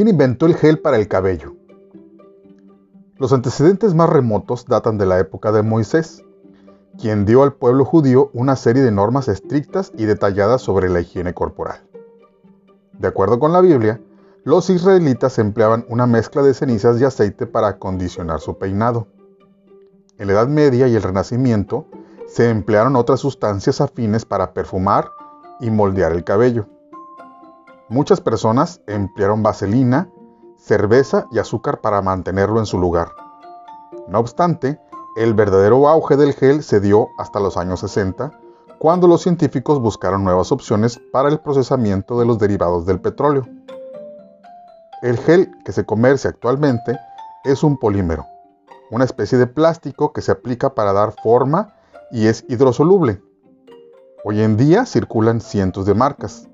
¿Quién inventó el gel para el cabello? Los antecedentes más remotos datan de la época de Moisés, quien dio al pueblo judío una serie de normas estrictas y detalladas sobre la higiene corporal. De acuerdo con la Biblia, los israelitas empleaban una mezcla de cenizas y aceite para acondicionar su peinado. En la Edad Media y el Renacimiento se emplearon otras sustancias afines para perfumar y moldear el cabello. Muchas personas emplearon vaselina, cerveza y azúcar para mantenerlo en su lugar. No obstante, el verdadero auge del gel se dio hasta los años 60, cuando los científicos buscaron nuevas opciones para el procesamiento de los derivados del petróleo. El gel que se comercia actualmente es un polímero, una especie de plástico que se aplica para dar forma y es hidrosoluble. Hoy en día circulan cientos de marcas.